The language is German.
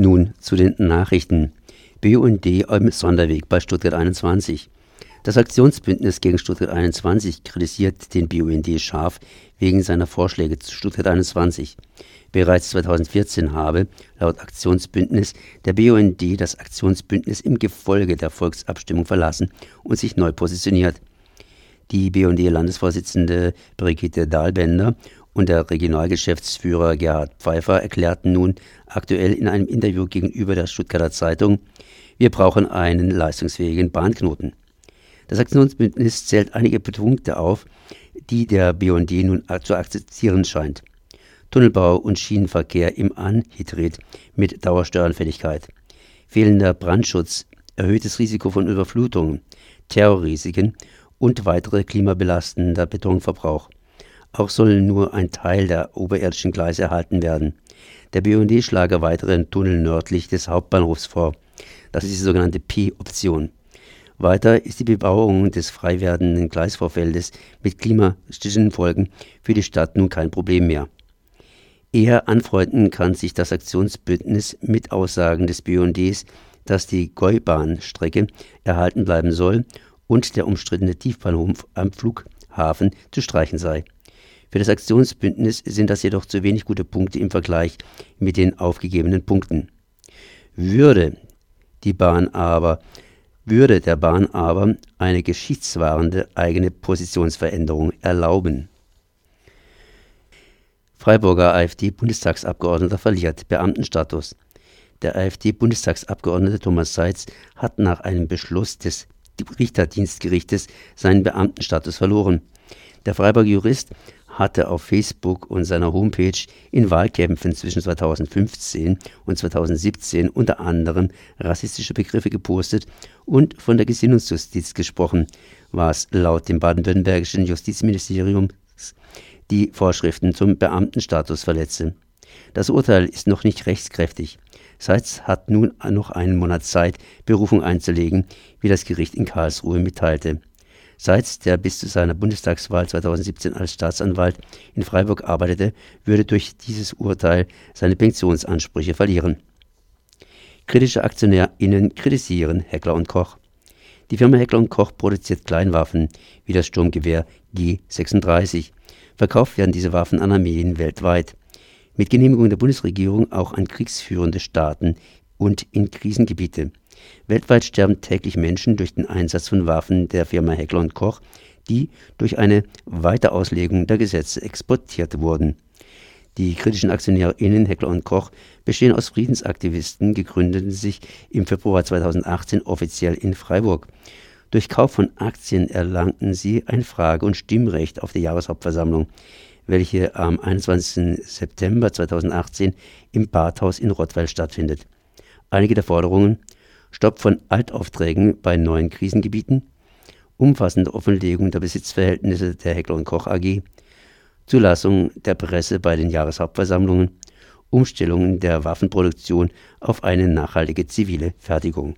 Nun zu den Nachrichten. BUND im Sonderweg bei Stuttgart 21. Das Aktionsbündnis gegen Stuttgart 21 kritisiert den BUND scharf wegen seiner Vorschläge zu Stuttgart 21. Bereits 2014 habe, laut Aktionsbündnis, der BUND das Aktionsbündnis im Gefolge der Volksabstimmung verlassen und sich neu positioniert. Die BUND-Landesvorsitzende Brigitte Dahlbender und der Regionalgeschäftsführer Gerhard Pfeiffer erklärten nun aktuell in einem Interview gegenüber der Stuttgarter Zeitung, wir brauchen einen leistungsfähigen Bahnknoten. Das Aktionsbündnis zählt einige Punkte auf, die der BND nun zu akzeptieren scheint. Tunnelbau und Schienenverkehr im Anhydrid mit Dauerstöranfälligkeit, fehlender Brandschutz, erhöhtes Risiko von Überflutungen, Terrorrisiken und weitere klimabelastender Betonverbrauch. Auch soll nur ein Teil der oberirdischen Gleise erhalten werden. Der BUND schlage weiteren Tunnel nördlich des Hauptbahnhofs vor. Das ist die sogenannte P-Option. Weiter ist die Bebauung des frei werdenden Gleisvorfeldes mit klimastischen Folgen für die Stadt nun kein Problem mehr. Eher anfreunden kann sich das Aktionsbündnis mit Aussagen des BUNDs, dass die Gäubahnstrecke erhalten bleiben soll und der umstrittene Tiefbahnhof am Flughafen zu streichen sei. Für das Aktionsbündnis sind das jedoch zu wenig gute Punkte im Vergleich mit den aufgegebenen Punkten. Würde die Bahn aber würde der Bahn aber eine geschichtswahrende eigene Positionsveränderung erlauben. Freiburger AfD-Bundestagsabgeordneter verliert Beamtenstatus. Der AfD-Bundestagsabgeordnete Thomas Seitz hat nach einem Beschluss des Richterdienstgerichtes seinen Beamtenstatus verloren. Der Freiburger Jurist hatte auf Facebook und seiner Homepage in Wahlkämpfen zwischen 2015 und 2017 unter anderem rassistische Begriffe gepostet und von der Gesinnungsjustiz gesprochen, was laut dem baden-württembergischen Justizministerium die Vorschriften zum Beamtenstatus verletze. Das Urteil ist noch nicht rechtskräftig. Seitz hat nun noch einen Monat Zeit, Berufung einzulegen, wie das Gericht in Karlsruhe mitteilte. Seitz, der bis zu seiner Bundestagswahl 2017 als Staatsanwalt in Freiburg arbeitete, würde durch dieses Urteil seine Pensionsansprüche verlieren. Kritische AktionärInnen kritisieren Heckler und Koch. Die Firma Heckler und Koch produziert Kleinwaffen wie das Sturmgewehr G36. Verkauft werden diese Waffen an Armeen weltweit. Mit Genehmigung der Bundesregierung auch an kriegsführende Staaten und in Krisengebiete. Weltweit sterben täglich Menschen durch den Einsatz von Waffen der Firma Heckler Koch, die durch eine Weiterauslegung der Gesetze exportiert wurden. Die kritischen AktionärInnen Heckler und Koch bestehen aus Friedensaktivisten, gegründeten sich im Februar 2018 offiziell in Freiburg. Durch Kauf von Aktien erlangten sie ein Frage- und Stimmrecht auf der Jahreshauptversammlung, welche am 21. September 2018 im Badhaus in Rottweil stattfindet. Einige der Forderungen Stopp von Altaufträgen bei neuen Krisengebieten, umfassende Offenlegung der Besitzverhältnisse der Heckler und Koch AG, Zulassung der Presse bei den Jahreshauptversammlungen, Umstellungen der Waffenproduktion auf eine nachhaltige zivile Fertigung